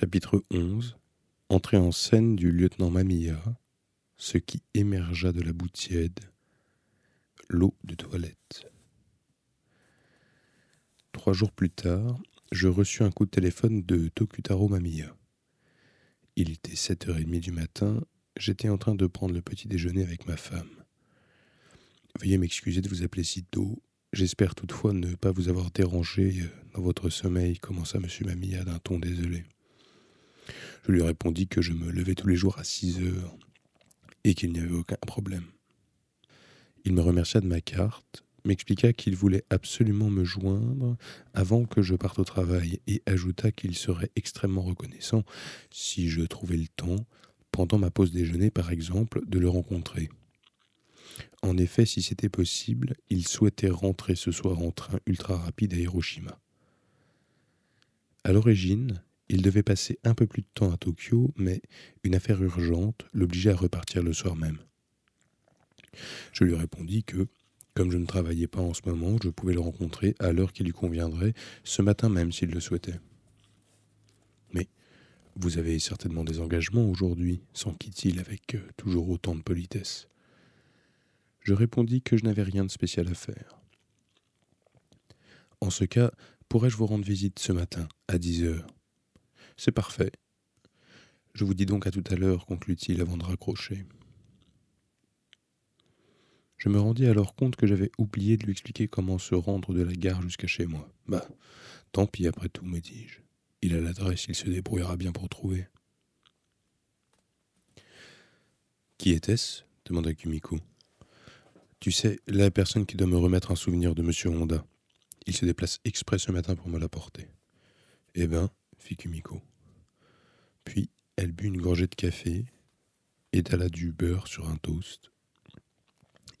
Chapitre 11 Entrée en scène du lieutenant Mamilla, ce qui émergea de la boutiède, l'eau de toilette. Trois jours plus tard, je reçus un coup de téléphone de Tokutaro Mamiya. Il était 7h30 du matin, j'étais en train de prendre le petit déjeuner avec ma femme. Veuillez m'excuser de vous appeler si tôt. J'espère toutefois ne pas vous avoir dérangé dans votre sommeil, commença M. Mamilla d'un ton désolé. Je lui répondis que je me levais tous les jours à 6 heures et qu'il n'y avait aucun problème. Il me remercia de ma carte m'expliqua qu'il voulait absolument me joindre avant que je parte au travail et ajouta qu'il serait extrêmement reconnaissant si je trouvais le temps, pendant ma pause déjeuner par exemple, de le rencontrer. En effet, si c'était possible, il souhaitait rentrer ce soir en train ultra rapide à Hiroshima. À l'origine, il devait passer un peu plus de temps à Tokyo, mais une affaire urgente l'obligeait à repartir le soir même. Je lui répondis que, comme je ne travaillais pas en ce moment, je pouvais le rencontrer à l'heure qui lui conviendrait, ce matin même s'il le souhaitait. Mais vous avez certainement des engagements aujourd'hui, s'enquit-il avec euh, toujours autant de politesse. Je répondis que je n'avais rien de spécial à faire. En ce cas, pourrais-je vous rendre visite ce matin, à dix heures? C'est parfait. Je vous dis donc à tout à l'heure, conclut-il avant de raccrocher. Je me rendis alors compte que j'avais oublié de lui expliquer comment se rendre de la gare jusqu'à chez moi. Bah, tant pis après tout, me dis-je. Il a l'adresse, il se débrouillera bien pour trouver. Qui était-ce? demanda Kumiko. Tu sais, la personne qui doit me remettre un souvenir de Monsieur Honda. Il se déplace exprès ce matin pour me l'apporter. Eh ben, Puis elle but une gorgée de café, étala du beurre sur un toast,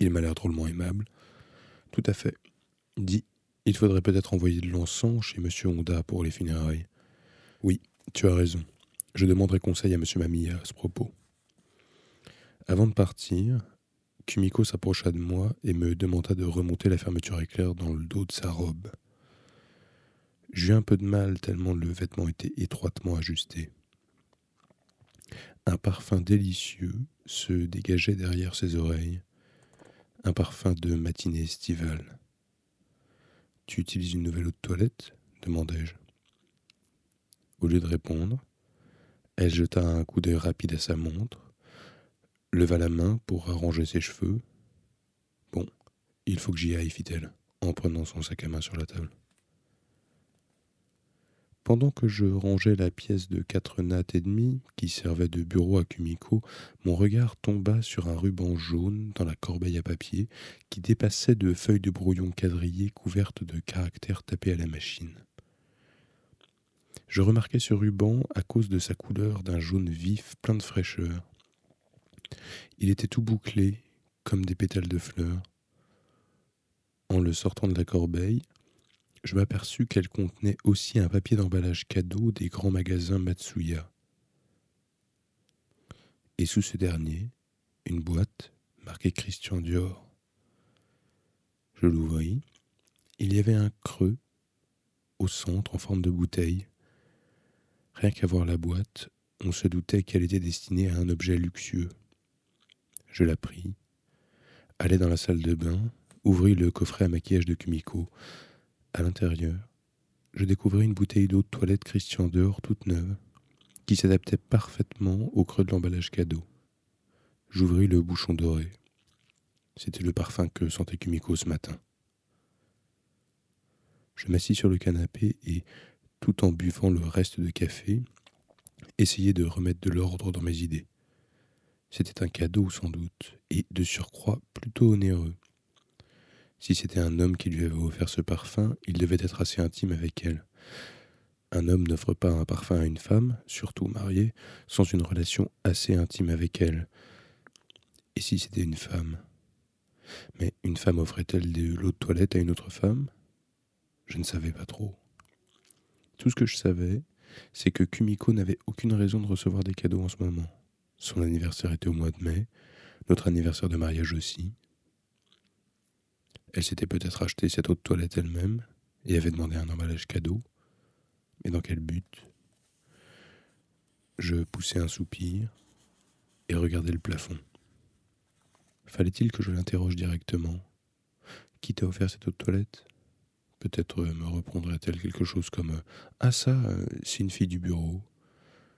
il m'a l'air drôlement aimable. Tout à fait. Dit, il faudrait peut-être envoyer de l'encens chez M. Honda pour les funérailles. Oui, tu as raison. Je demanderai conseil à M. Mamia à ce propos. Avant de partir, Kumiko s'approcha de moi et me demanda de remonter la fermeture éclair dans le dos de sa robe. J'eus un peu de mal tellement le vêtement était étroitement ajusté. Un parfum délicieux se dégageait derrière ses oreilles, un parfum de matinée estivale. Tu utilises une nouvelle eau de toilette? demandai-je. Au lieu de répondre, elle jeta un coup d'œil rapide à sa montre, leva la main pour arranger ses cheveux. Bon, il faut que j'y aille, fit-elle, en prenant son sac à main sur la table. Pendant que je rangeais la pièce de quatre nattes et demie qui servait de bureau à Kumiko, mon regard tomba sur un ruban jaune dans la corbeille à papier qui dépassait de feuilles de brouillon quadrillées couvertes de caractères tapés à la machine. Je remarquai ce ruban à cause de sa couleur d'un jaune vif plein de fraîcheur. Il était tout bouclé, comme des pétales de fleurs. En le sortant de la corbeille, je m'aperçus qu'elle contenait aussi un papier d'emballage cadeau des grands magasins Matsuya. Et sous ce dernier, une boîte marquée Christian Dior. Je l'ouvris. Il y avait un creux au centre en forme de bouteille. Rien qu'à voir la boîte, on se doutait qu'elle était destinée à un objet luxueux. Je la pris, allai dans la salle de bain, ouvris le coffret à maquillage de Kumiko, à l'intérieur, je découvris une bouteille d'eau de toilette Christian Dior toute neuve, qui s'adaptait parfaitement au creux de l'emballage cadeau. J'ouvris le bouchon doré. C'était le parfum que sentait Kumiko ce matin. Je m'assis sur le canapé et, tout en buvant le reste de café, essayai de remettre de l'ordre dans mes idées. C'était un cadeau sans doute, et de surcroît plutôt onéreux. Si c'était un homme qui lui avait offert ce parfum, il devait être assez intime avec elle. Un homme n'offre pas un parfum à une femme, surtout mariée, sans une relation assez intime avec elle. Et si c'était une femme? Mais une femme offrait-elle de l'eau de toilette à une autre femme? Je ne savais pas trop. Tout ce que je savais, c'est que Kumiko n'avait aucune raison de recevoir des cadeaux en ce moment. Son anniversaire était au mois de mai, notre anniversaire de mariage aussi, elle s'était peut-être acheté cette de toilette elle-même et avait demandé un emballage cadeau. Mais dans quel but? Je poussai un soupir et regardai le plafond. Fallait-il que je l'interroge directement? Qui t'a offert cette de toilette? Peut-être me reprendrait-elle quelque chose comme Ah ça, c'est une fille du bureau.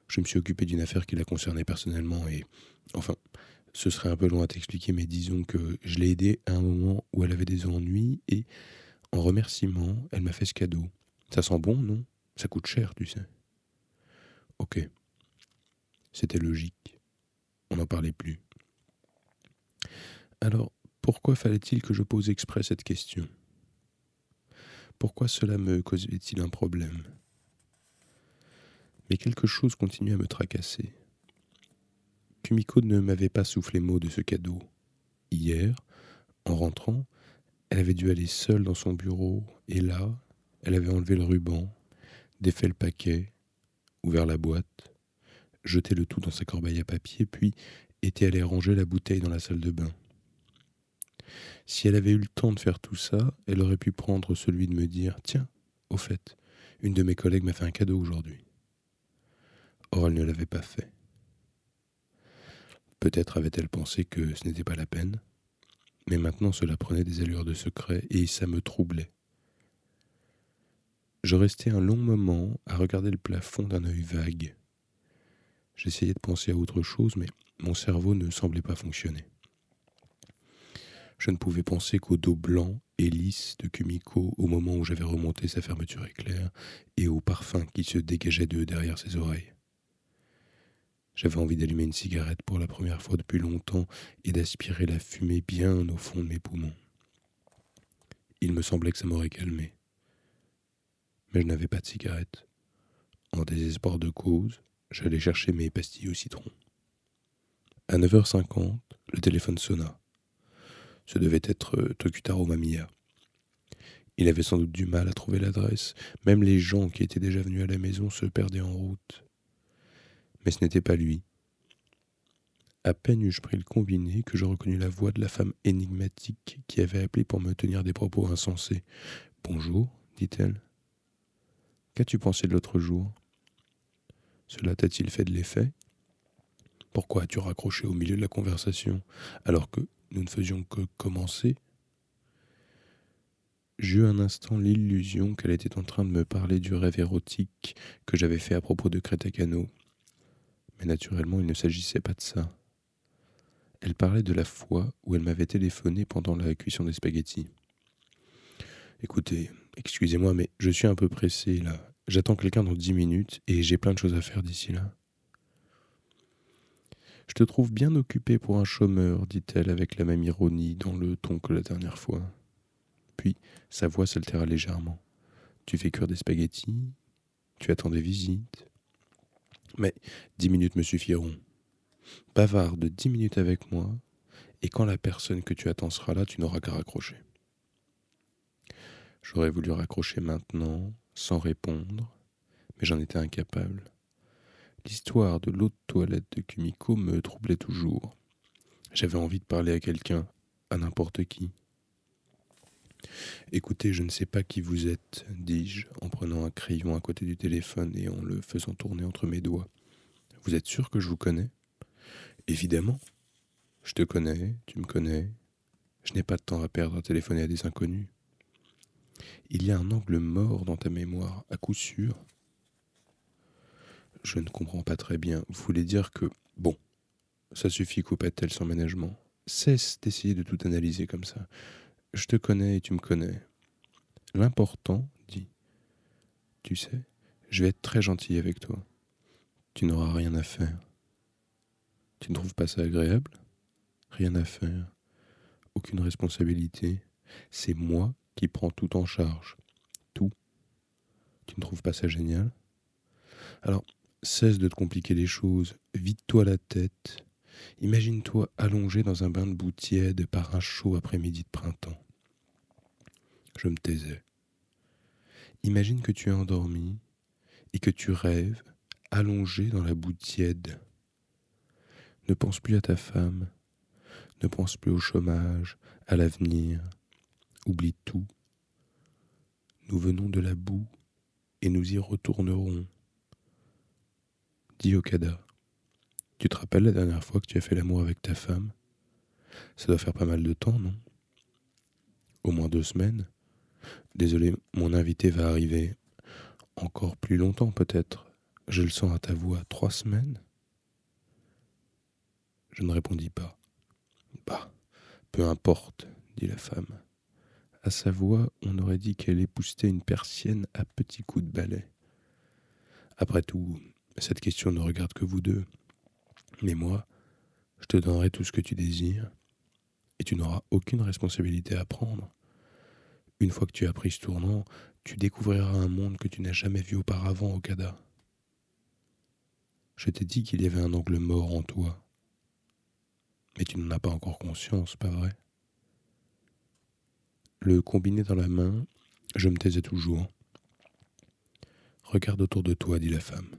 Je me suis occupé d'une affaire qui la concernait personnellement et enfin, ce serait un peu loin à t'expliquer, mais disons que je l'ai aidée à un moment où elle avait des ennuis et en remerciement, elle m'a fait ce cadeau. Ça sent bon, non? Ça coûte cher, tu sais. Ok. C'était logique. On n'en parlait plus. Alors, pourquoi fallait-il que je pose exprès cette question? Pourquoi cela me causait-il un problème? Mais quelque chose continuait à me tracasser. Kumiko ne m'avait pas soufflé mot de ce cadeau. Hier, en rentrant, elle avait dû aller seule dans son bureau, et là, elle avait enlevé le ruban, défait le paquet, ouvert la boîte, jeté le tout dans sa corbeille à papier, puis était allée ranger la bouteille dans la salle de bain. Si elle avait eu le temps de faire tout ça, elle aurait pu prendre celui de me dire Tiens, au fait, une de mes collègues m'a fait un cadeau aujourd'hui. Or, elle ne l'avait pas fait. Peut-être avait-elle pensé que ce n'était pas la peine, mais maintenant cela prenait des allures de secret et ça me troublait. Je restais un long moment à regarder le plafond d'un œil vague. J'essayais de penser à autre chose, mais mon cerveau ne semblait pas fonctionner. Je ne pouvais penser qu'au dos blanc et lisse de Kumiko au moment où j'avais remonté sa fermeture éclair et au parfum qui se dégageait de derrière ses oreilles. J'avais envie d'allumer une cigarette pour la première fois depuis longtemps et d'aspirer la fumée bien au fond de mes poumons. Il me semblait que ça m'aurait calmé. Mais je n'avais pas de cigarette. En désespoir de cause, j'allais chercher mes pastilles au citron. À 9h50, le téléphone sonna. Ce devait être euh, Tokutaro Mamiya. Il avait sans doute du mal à trouver l'adresse. Même les gens qui étaient déjà venus à la maison se perdaient en route mais ce n'était pas lui. À peine eus-je pris le combiné que je reconnus la voix de la femme énigmatique qui avait appelé pour me tenir des propos insensés. Bonjour, dit-elle. Qu'as-tu pensé de l'autre jour? Cela t'a-t-il fait de l'effet? Pourquoi as-tu raccroché au milieu de la conversation alors que nous ne faisions que commencer? J'eus un instant l'illusion qu'elle était en train de me parler du rêve érotique que j'avais fait à propos de Crétacano mais naturellement il ne s'agissait pas de ça. Elle parlait de la fois où elle m'avait téléphoné pendant la cuisson des spaghettis. Écoutez, excusez-moi, mais je suis un peu pressé là. J'attends quelqu'un dans dix minutes et j'ai plein de choses à faire d'ici là. Je te trouve bien occupé pour un chômeur, dit-elle avec la même ironie dans le ton que la dernière fois. Puis sa voix s'altéra légèrement. Tu fais cuire des spaghettis? Tu attends des visites? Mais dix minutes me suffiront. Bavarde dix minutes avec moi, et quand la personne que tu attends sera là, tu n'auras qu'à raccrocher. J'aurais voulu raccrocher maintenant, sans répondre, mais j'en étais incapable. L'histoire de l'autre toilette de Kumiko me troublait toujours. J'avais envie de parler à quelqu'un, à n'importe qui. Écoutez, je ne sais pas qui vous êtes, dis-je, en prenant un crayon à côté du téléphone et en le faisant tourner entre mes doigts. Vous êtes sûr que je vous connais? Évidemment. Je te connais, tu me connais. Je n'ai pas de temps à perdre à téléphoner à des inconnus. Il y a un angle mort dans ta mémoire, à coup sûr. Je ne comprends pas très bien. Vous voulez dire que, bon, ça suffit, coupa-t-elle sans ménagement. Cesse d'essayer de tout analyser comme ça. Je te connais et tu me connais. L'important, dit, tu sais, je vais être très gentil avec toi. Tu n'auras rien à faire. Tu ne trouves pas ça agréable? Rien à faire. Aucune responsabilité. C'est moi qui prends tout en charge. Tout. Tu ne trouves pas ça génial? Alors, cesse de te compliquer les choses. Vide-toi la tête Imagine-toi allongé dans un bain de boue tiède par un chaud après-midi de printemps. Je me taisais. Imagine que tu es endormi et que tu rêves, allongé dans la boue tiède. Ne pense plus à ta femme, ne pense plus au chômage, à l'avenir. Oublie tout. Nous venons de la boue et nous y retournerons. Dis Okada, tu te rappelles la dernière fois que tu as fait l'amour avec ta femme? Ça doit faire pas mal de temps, non? Au moins deux semaines Désolé, mon invité va arriver. Encore plus longtemps peut-être. Je le sens à ta voix. Trois semaines? Je ne répondis pas. Bah, peu importe, dit la femme. À sa voix, on aurait dit qu'elle époustait une persienne à petits coups de balai. Après tout, cette question ne regarde que vous deux. Mais moi, je te donnerai tout ce que tu désires, et tu n'auras aucune responsabilité à prendre. Une fois que tu as pris ce tournant, tu découvriras un monde que tu n'as jamais vu auparavant, Okada. Je t'ai dit qu'il y avait un angle mort en toi. Mais tu n'en as pas encore conscience, pas vrai? Le combiné dans la main, je me taisais toujours. Regarde autour de toi, dit la femme,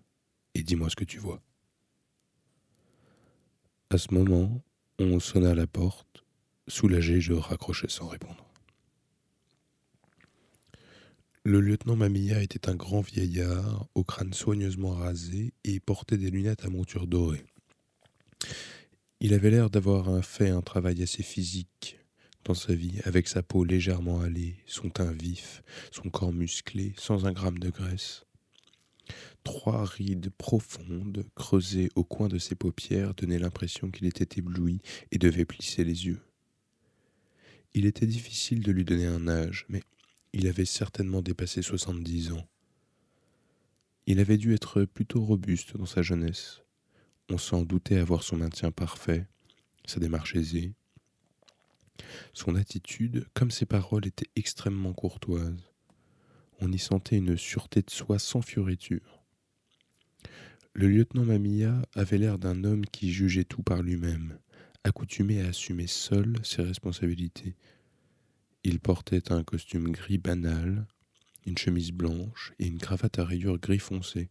et dis-moi ce que tu vois. À ce moment, on sonna à la porte. Soulagé, je raccrochai sans répondre. Le lieutenant Mamilla était un grand vieillard, au crâne soigneusement rasé, et portait des lunettes à monture dorée. Il avait l'air d'avoir fait un travail assez physique dans sa vie, avec sa peau légèrement hâlée, son teint vif, son corps musclé, sans un gramme de graisse. Trois rides profondes, creusées au coin de ses paupières, donnaient l'impression qu'il était ébloui et devait plisser les yeux. Il était difficile de lui donner un âge, mais il avait certainement dépassé soixante-dix ans. Il avait dû être plutôt robuste dans sa jeunesse. On s'en doutait avoir son maintien parfait, sa démarche aisée. Son attitude, comme ses paroles, était extrêmement courtoise. On y sentait une sûreté de soi sans fioriture. Le lieutenant Mamilla avait l'air d'un homme qui jugeait tout par lui-même, accoutumé à assumer seul ses responsabilités, il portait un costume gris banal, une chemise blanche et une cravate à rayures gris foncé.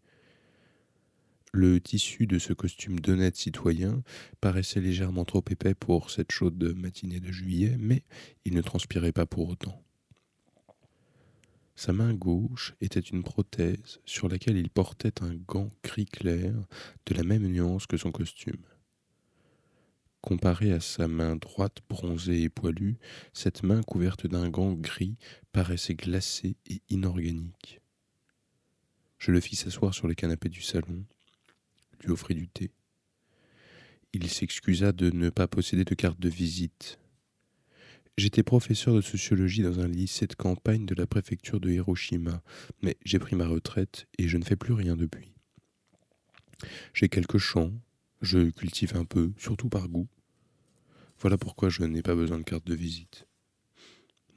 Le tissu de ce costume d'honnête citoyen paraissait légèrement trop épais pour cette chaude matinée de juillet, mais il ne transpirait pas pour autant. Sa main gauche était une prothèse sur laquelle il portait un gant gris clair de la même nuance que son costume. Comparée à sa main droite bronzée et poilue, cette main couverte d'un gant gris paraissait glacée et inorganique. Je le fis s'asseoir sur le canapé du salon, lui offrit du thé. Il s'excusa de ne pas posséder de carte de visite. J'étais professeur de sociologie dans un lycée de campagne de la préfecture de Hiroshima, mais j'ai pris ma retraite et je ne fais plus rien depuis. J'ai quelques champs, je cultive un peu, surtout par goût. Voilà pourquoi je n'ai pas besoin de carte de visite.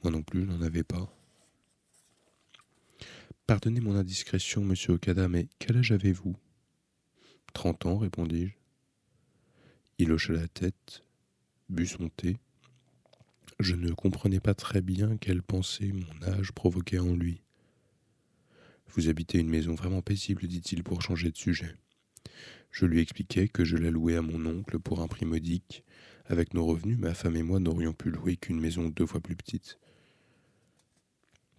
Moi non plus, je n'en avais pas. Pardonnez mon indiscrétion, monsieur Okada, mais quel âge avez-vous? Trente ans, répondis-je. Il hocha la tête, but son thé. Je ne comprenais pas très bien quelle pensée mon âge provoquait en lui. Vous habitez une maison vraiment paisible, dit-il pour changer de sujet. Je lui expliquai que je la louais à mon oncle pour un prix modique. Avec nos revenus, ma femme et moi n'aurions pu louer qu'une maison deux fois plus petite.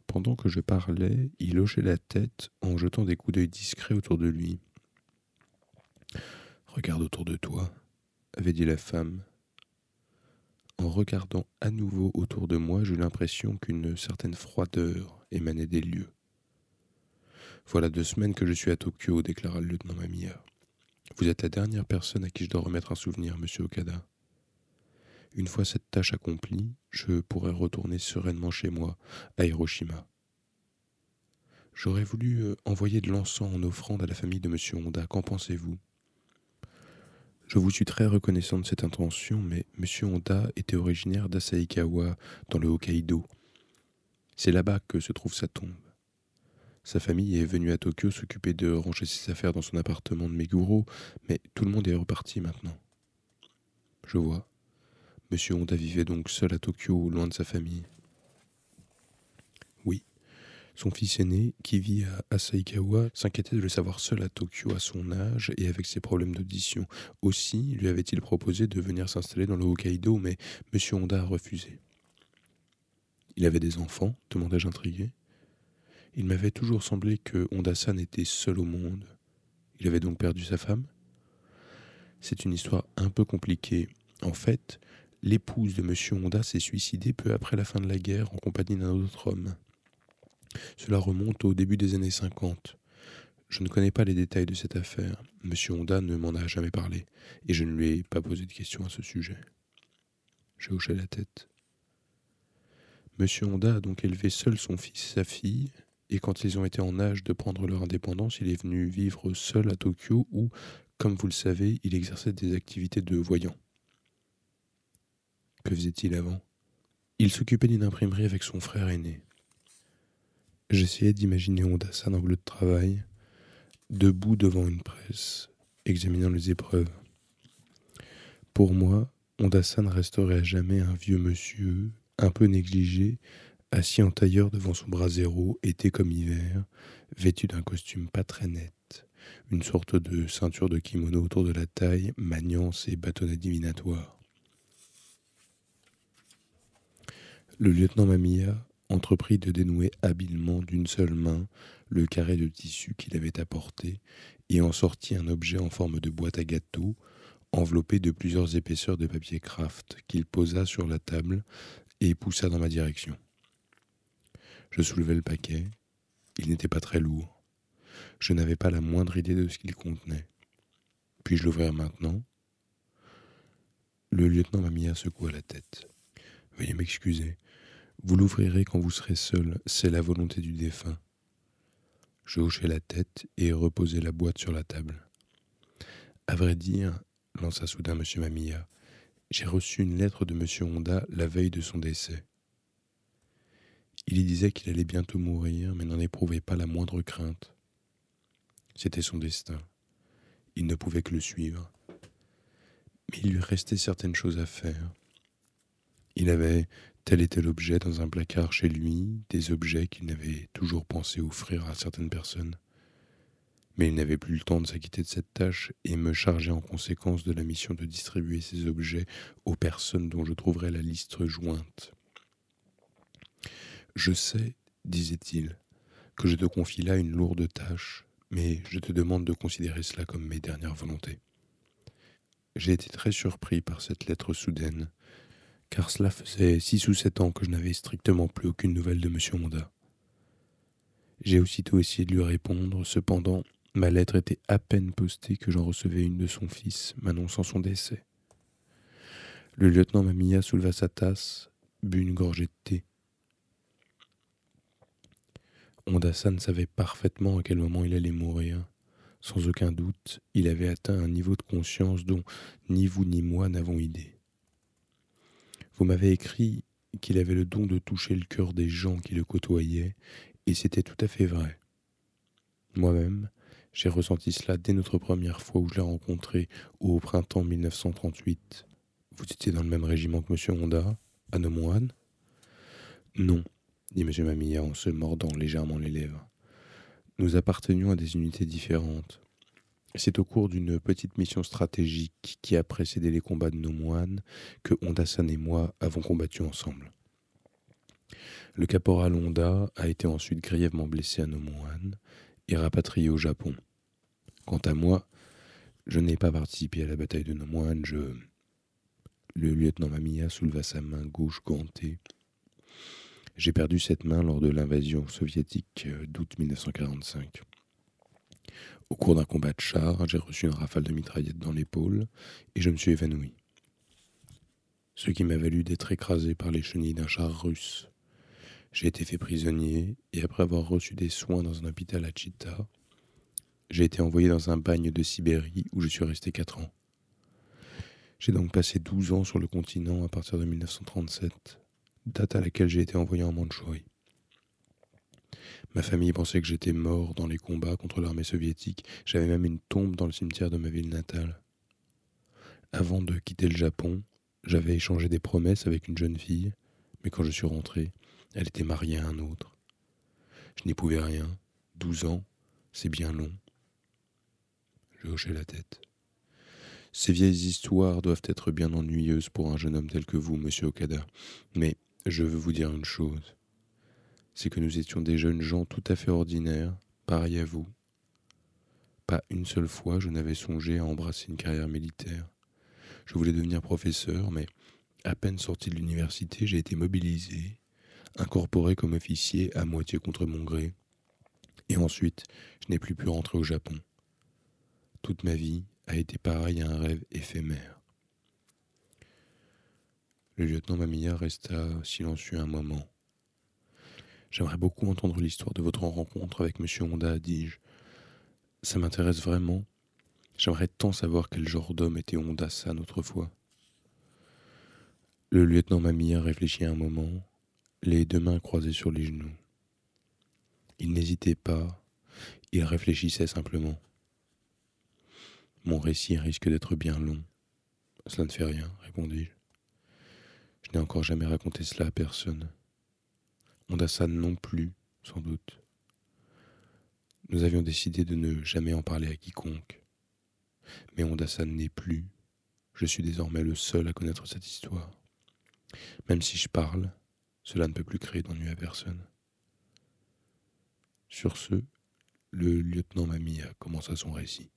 Pendant que je parlais, il hochait la tête en jetant des coups d'œil discrets autour de lui. Regarde autour de toi, avait dit la femme. En regardant à nouveau autour de moi, j'eus l'impression qu'une certaine froideur émanait des lieux. Voilà deux semaines que je suis à Tokyo, déclara le lieutenant Mamiya. Vous êtes la dernière personne à qui je dois remettre un souvenir, monsieur Okada. Une fois cette tâche accomplie, je pourrai retourner sereinement chez moi, à Hiroshima. J'aurais voulu euh, envoyer de l'encens en offrande à la famille de monsieur Honda. Qu'en pensez-vous? Je vous suis très reconnaissant de cette intention, mais monsieur Honda était originaire d'Asaikawa, dans le Hokkaido. C'est là-bas que se trouve sa tombe. Sa famille est venue à Tokyo s'occuper de ranger ses affaires dans son appartement de Meguro, mais tout le monde est reparti maintenant. Je vois. Monsieur Honda vivait donc seul à Tokyo, loin de sa famille. Son fils aîné, qui vit à Asaikawa, s'inquiétait de le savoir seul à Tokyo à son âge et avec ses problèmes d'audition. Aussi lui avait-il proposé de venir s'installer dans le Hokkaido, mais Monsieur Honda a refusé. Il avait des enfants demandai-je intrigué. Il m'avait toujours semblé que Honda-san était seul au monde. Il avait donc perdu sa femme? C'est une histoire un peu compliquée. En fait, l'épouse de M. Honda s'est suicidée peu après la fin de la guerre en compagnie d'un autre homme. Cela remonte au début des années 50. Je ne connais pas les détails de cette affaire. M. Honda ne m'en a jamais parlé, et je ne lui ai pas posé de questions à ce sujet. J'ai hoché la tête. M. Honda a donc élevé seul son fils et sa fille, et quand ils ont été en âge de prendre leur indépendance, il est venu vivre seul à Tokyo où, comme vous le savez, il exerçait des activités de voyant. Que faisait-il avant? Il s'occupait d'une imprimerie avec son frère aîné. J'essayais d'imaginer Honda-san en bleu de travail, debout devant une presse, examinant les épreuves. Pour moi, Honda-san resterait à jamais un vieux monsieur, un peu négligé, assis en tailleur devant son brasero, été comme hiver, vêtu d'un costume pas très net, une sorte de ceinture de kimono autour de la taille, maniant ses bâtonnets divinatoires. Le lieutenant Mamiya entreprit de dénouer habilement d'une seule main le carré de tissu qu'il avait apporté et en sortit un objet en forme de boîte à gâteau, enveloppé de plusieurs épaisseurs de papier craft, qu'il posa sur la table et poussa dans ma direction. Je soulevai le paquet. Il n'était pas très lourd. Je n'avais pas la moindre idée de ce qu'il contenait. Puis-je l'ouvrir maintenant? Le lieutenant m'a mis à la tête. Veuillez m'excuser. Vous l'ouvrirez quand vous serez seul, c'est la volonté du défunt. Je hochai la tête et reposai la boîte sur la table. À vrai dire, lança soudain M. Mamilla, j'ai reçu une lettre de M. Honda la veille de son décès. Il y disait qu'il allait bientôt mourir, mais n'en éprouvait pas la moindre crainte. C'était son destin. Il ne pouvait que le suivre. Mais il lui restait certaines choses à faire. Il avait tel et tel objet dans un placard chez lui, des objets qu'il n'avait toujours pensé offrir à certaines personnes. Mais il n'avait plus le temps de s'acquitter de cette tâche et me chargeait en conséquence de la mission de distribuer ces objets aux personnes dont je trouverais la liste jointe. Je sais, disait-il, que je te confie là une lourde tâche, mais je te demande de considérer cela comme mes dernières volontés. J'ai été très surpris par cette lettre soudaine, car cela faisait six ou sept ans que je n'avais strictement plus aucune nouvelle de M. Honda. J'ai aussitôt essayé de lui répondre, cependant Ma lettre était à peine postée que j'en recevais une de son fils, m'annonçant son décès. Le lieutenant Mamia souleva sa tasse, but une gorgée de thé. Honda-san savait parfaitement à quel moment il allait mourir. Sans aucun doute, il avait atteint un niveau de conscience dont ni vous ni moi n'avons idée. Vous m'avez écrit qu'il avait le don de toucher le cœur des gens qui le côtoyaient, et c'était tout à fait vrai. Moi-même, j'ai ressenti cela dès notre première fois où je l'ai rencontré au printemps 1938. Vous étiez dans le même régiment que M. Honda, à Nomoine Non, dit M. Mamilla en se mordant légèrement les lèvres. Nous appartenions à des unités différentes. C'est au cours d'une petite mission stratégique qui a précédé les combats de Nomoine que Honda-san et moi avons combattu ensemble. Le caporal Honda a été ensuite grièvement blessé à Nomoine et rapatrié au Japon. Quant à moi, je n'ai pas participé à la bataille de Nomoine, je... Le lieutenant Mamiya souleva sa main gauche gantée. J'ai perdu cette main lors de l'invasion soviétique d'août 1945. Au cours d'un combat de char, j'ai reçu une rafale de mitraillette dans l'épaule et je me suis évanoui. Ce qui m'a valu d'être écrasé par les chenilles d'un char russe. J'ai été fait prisonnier et après avoir reçu des soins dans un hôpital à Chita, j'ai été envoyé dans un bagne de Sibérie où je suis resté quatre ans. J'ai donc passé douze ans sur le continent à partir de 1937, date à laquelle j'ai été envoyé en Mandchourie. Ma famille pensait que j'étais mort dans les combats contre l'armée soviétique. J'avais même une tombe dans le cimetière de ma ville natale. Avant de quitter le Japon, j'avais échangé des promesses avec une jeune fille, mais quand je suis rentré, elle était mariée à un autre. Je n'y pouvais rien. Douze ans, c'est bien long. Je hochai la tête. Ces vieilles histoires doivent être bien ennuyeuses pour un jeune homme tel que vous, monsieur Okada. Mais je veux vous dire une chose. C'est que nous étions des jeunes gens tout à fait ordinaires, pareils à vous. Pas une seule fois je n'avais songé à embrasser une carrière militaire. Je voulais devenir professeur, mais à peine sorti de l'université, j'ai été mobilisé, incorporé comme officier à moitié contre mon gré. Et ensuite, je n'ai plus pu rentrer au Japon. Toute ma vie a été pareille à un rêve éphémère. Le lieutenant Mamiya resta silencieux un moment. J'aimerais beaucoup entendre l'histoire de votre rencontre avec M. Honda, dis-je. Ça m'intéresse vraiment. J'aimerais tant savoir quel genre d'homme était Honda-san autrefois. Le lieutenant Mamiya réfléchit un moment, les deux mains croisées sur les genoux. Il n'hésitait pas, il réfléchissait simplement. Mon récit risque d'être bien long. Cela ne fait rien, répondis-je. Je, n'ai encore jamais raconté cela à personne. Ondasan non plus, sans doute. Nous avions décidé de ne jamais en parler à quiconque. Mais Ondasan n'est plus. Je suis désormais le seul à connaître cette histoire. Même si je parle, cela ne peut plus créer d'ennui à personne. Sur ce, le lieutenant Mamia commença son récit.